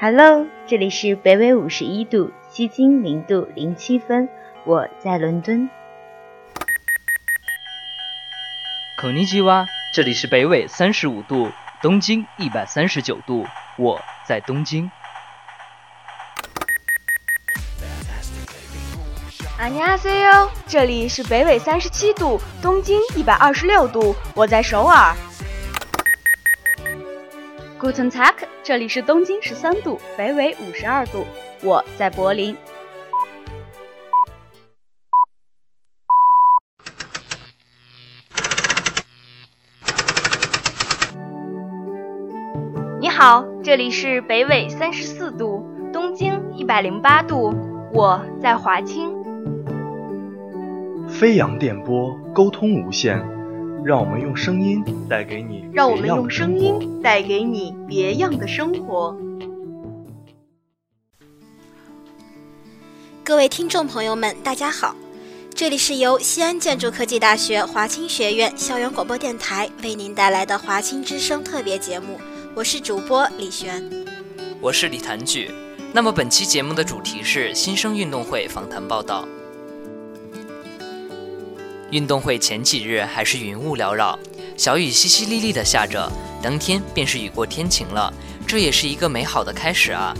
Hello，这里是北纬五十一度，西经零度零七分，我在伦敦。肯尼基哇，这里是北纬三十五度，东经一百三十九度，我在东京。阿尼阿塞哟，这里是北纬三十七度，东经一百二十六度，我在首尔。Guten Tag，这里是东京十三度，北纬五十二度，我在柏林。你好，这里是北纬三十四度，东经一百零八度，我在华清。飞扬电波，沟通无限。让我们用声音带给你，让我们用声音带给你别样的生活。各位听众朋友们，大家好，这里是由西安建筑科技大学华清学院校园广播电台为您带来的华清之声特别节目，我是主播李璇，我是李谭举。那么本期节目的主题是新生运动会访谈报道。运动会前几日还是云雾缭绕，小雨淅淅沥沥的下着，当天便是雨过天晴了，这也是一个美好的开始啊！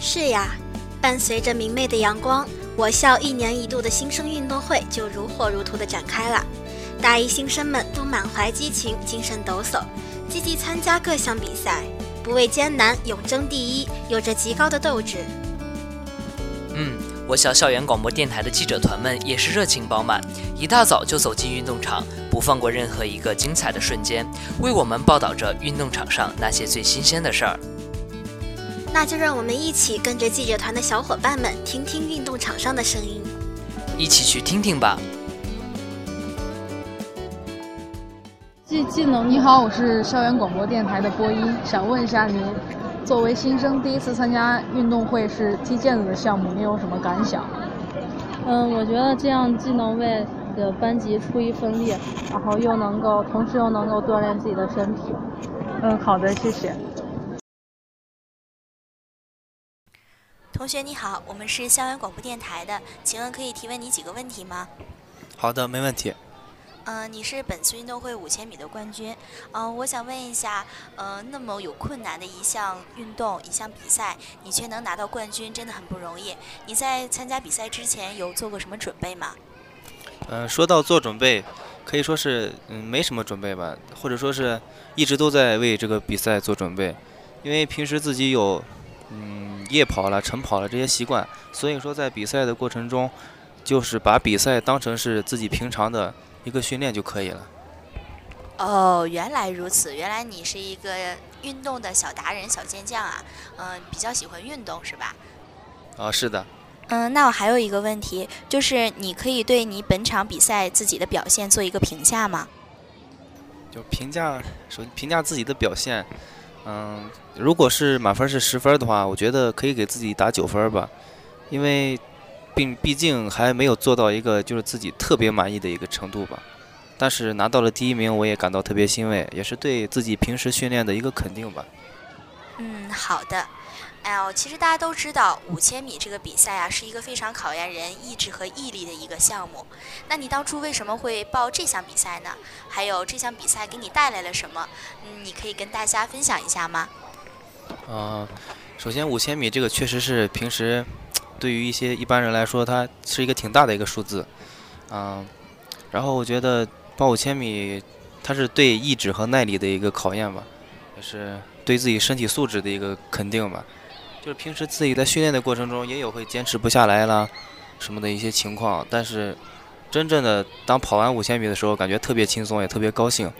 是呀，伴随着明媚的阳光，我校一年一度的新生运动会就如火如荼的展开了，大一新生们都满怀激情，精神抖擞，积极参加各项比赛，不畏艰难，勇争第一，有着极高的斗志。嗯。我校校园广播电台的记者团们也是热情饱满，一大早就走进运动场，不放过任何一个精彩的瞬间，为我们报道着运动场上那些最新鲜的事儿。那就让我们一起跟着记者团的小伙伴们，听听运动场上的声音，一起去听听吧。技技能，你好，我是校园广播电台的播音，想问一下您。作为新生，第一次参加运动会是踢毽子的项目，你有什么感想？嗯，我觉得这样既能为的班级出一份力，然后又能够，同时又能够锻炼自己的身体。嗯，好的，谢谢。同学你好，我们是校园广播电台的，请问可以提问你几个问题吗？好的，没问题。嗯，你是本次运动会五千米的冠军。嗯，我想问一下，呃，那么有困难的一项运动、一项比赛，你却能拿到冠军，真的很不容易。你在参加比赛之前有做过什么准备吗？嗯，说到做准备，可以说是嗯没什么准备吧，或者说是一直都在为这个比赛做准备。因为平时自己有嗯夜跑了、晨跑了这些习惯，所以说在比赛的过程中，就是把比赛当成是自己平常的。一个训练就可以了。哦，原来如此，原来你是一个运动的小达人、小健将啊！嗯，比较喜欢运动是吧？啊，是的。嗯，那我还有一个问题，就是你可以对你本场比赛自己的表现做一个评价吗？就评价，说评价自己的表现，嗯，如果是满分是十分的话，我觉得可以给自己打九分吧，因为。并毕竟还没有做到一个就是自己特别满意的一个程度吧，但是拿到了第一名，我也感到特别欣慰，也是对自己平时训练的一个肯定吧。嗯，好的。哎呦，其实大家都知道，五千米这个比赛啊，是一个非常考验人意志和毅力的一个项目。那你当初为什么会报这项比赛呢？还有这项比赛给你带来了什么？嗯，你可以跟大家分享一下吗？嗯，首先五千米这个确实是平时。对于一些一般人来说，它是一个挺大的一个数字，嗯，然后我觉得报五千米，它是对意志和耐力的一个考验吧，也是对自己身体素质的一个肯定吧。就是平时自己在训练的过程中，也有会坚持不下来啦，什么的一些情况，但是真正的当跑完五千米的时候，感觉特别轻松，也特别高兴。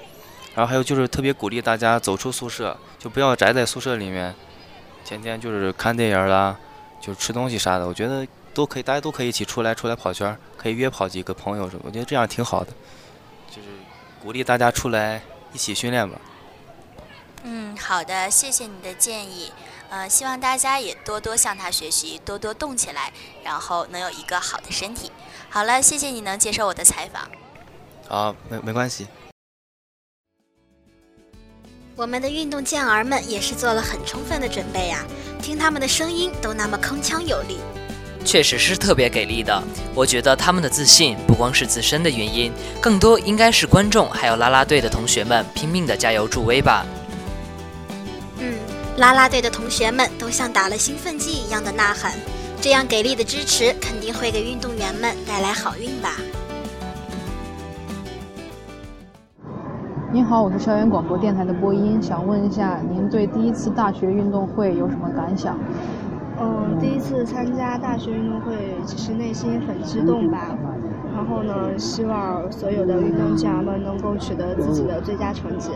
然后还有就是特别鼓励大家走出宿舍，就不要宅在宿舍里面，天天就是看电影啦。就吃东西啥的，我觉得都可以，大家都可以一起出来出来跑圈，可以约跑几个朋友什么，我觉得这样挺好的，就是鼓励大家出来一起训练吧。嗯，好的，谢谢你的建议，呃，希望大家也多多向他学习，多多动起来，然后能有一个好的身体。好了，谢谢你能接受我的采访。啊，没没关系。我们的运动健儿们也是做了很充分的准备呀，听他们的声音都那么铿锵有力，确实是特别给力的。我觉得他们的自信不光是自身的原因，更多应该是观众还有啦啦队的同学们拼命的加油助威吧。嗯，啦啦队的同学们都像打了兴奋剂一样的呐喊，这样给力的支持肯定会给运动员们带来好运吧。您好，我是校园广播电台的播音，想问一下您对第一次大学运动会有什么感想？嗯，第一次参加大学运动会，其实内心很激动吧。然后呢，希望所有的运动健儿们能够取得自己的最佳成绩。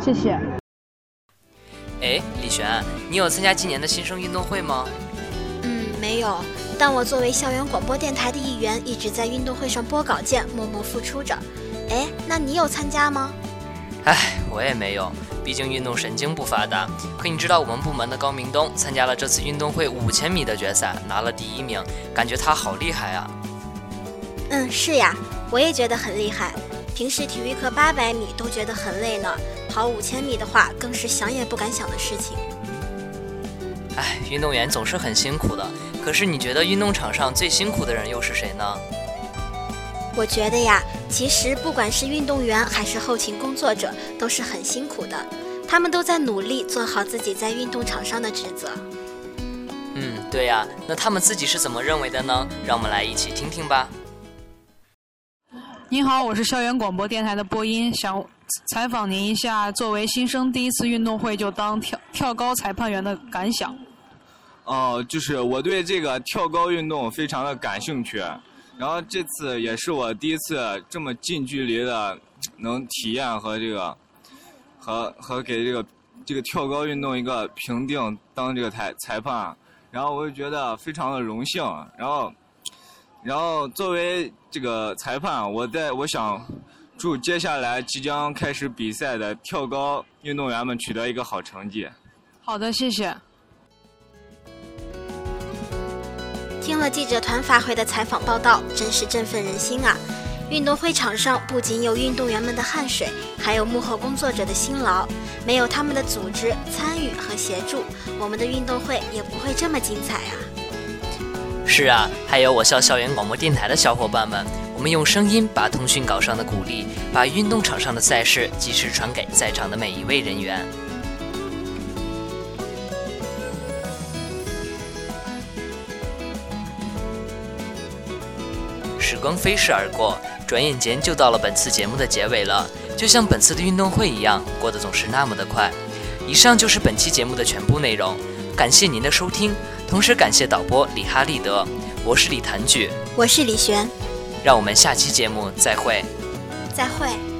谢谢。哎，李璇，你有参加今年的新生运动会吗？嗯，没有。但我作为校园广播电台的一员，一直在运动会上播稿件，默默付出着。哎，那你有参加吗？唉，我也没有，毕竟运动神经不发达。可你知道我们部门的高明东参加了这次运动会五千米的决赛，拿了第一名，感觉他好厉害啊！嗯，是呀，我也觉得很厉害。平时体育课八百米都觉得很累呢，跑五千米的话更是想也不敢想的事情。唉，运动员总是很辛苦的，可是你觉得运动场上最辛苦的人又是谁呢？我觉得呀，其实不管是运动员还是后勤工作者，都是很辛苦的。他们都在努力做好自己在运动场上的职责。嗯，对呀，那他们自己是怎么认为的呢？让我们来一起听听吧。您好，我是校园广播电台的播音，想采访您一下，作为新生第一次运动会就当跳跳高裁判员的感想。哦，就是我对这个跳高运动非常的感兴趣。然后这次也是我第一次这么近距离的能体验和这个和和给这个这个跳高运动一个评定当这个裁裁判，然后我就觉得非常的荣幸。然后然后作为这个裁判，我在我想祝接下来即将开始比赛的跳高运动员们取得一个好成绩。好的，谢谢。听了记者团发回的采访报道，真是振奋人心啊！运动会场上不仅有运动员们的汗水，还有幕后工作者的辛劳。没有他们的组织、参与和协助，我们的运动会也不会这么精彩啊！是啊，还有我校校园广播电台的小伙伴们，我们用声音把通讯稿上的鼓励，把运动场上的赛事及时传给在场的每一位人员。时光飞逝而过，转眼间就到了本次节目的结尾了。就像本次的运动会一样，过得总是那么的快。以上就是本期节目的全部内容，感谢您的收听，同时感谢导播李哈利德。我是李谭举，我是李璇，让我们下期节目再会。再会。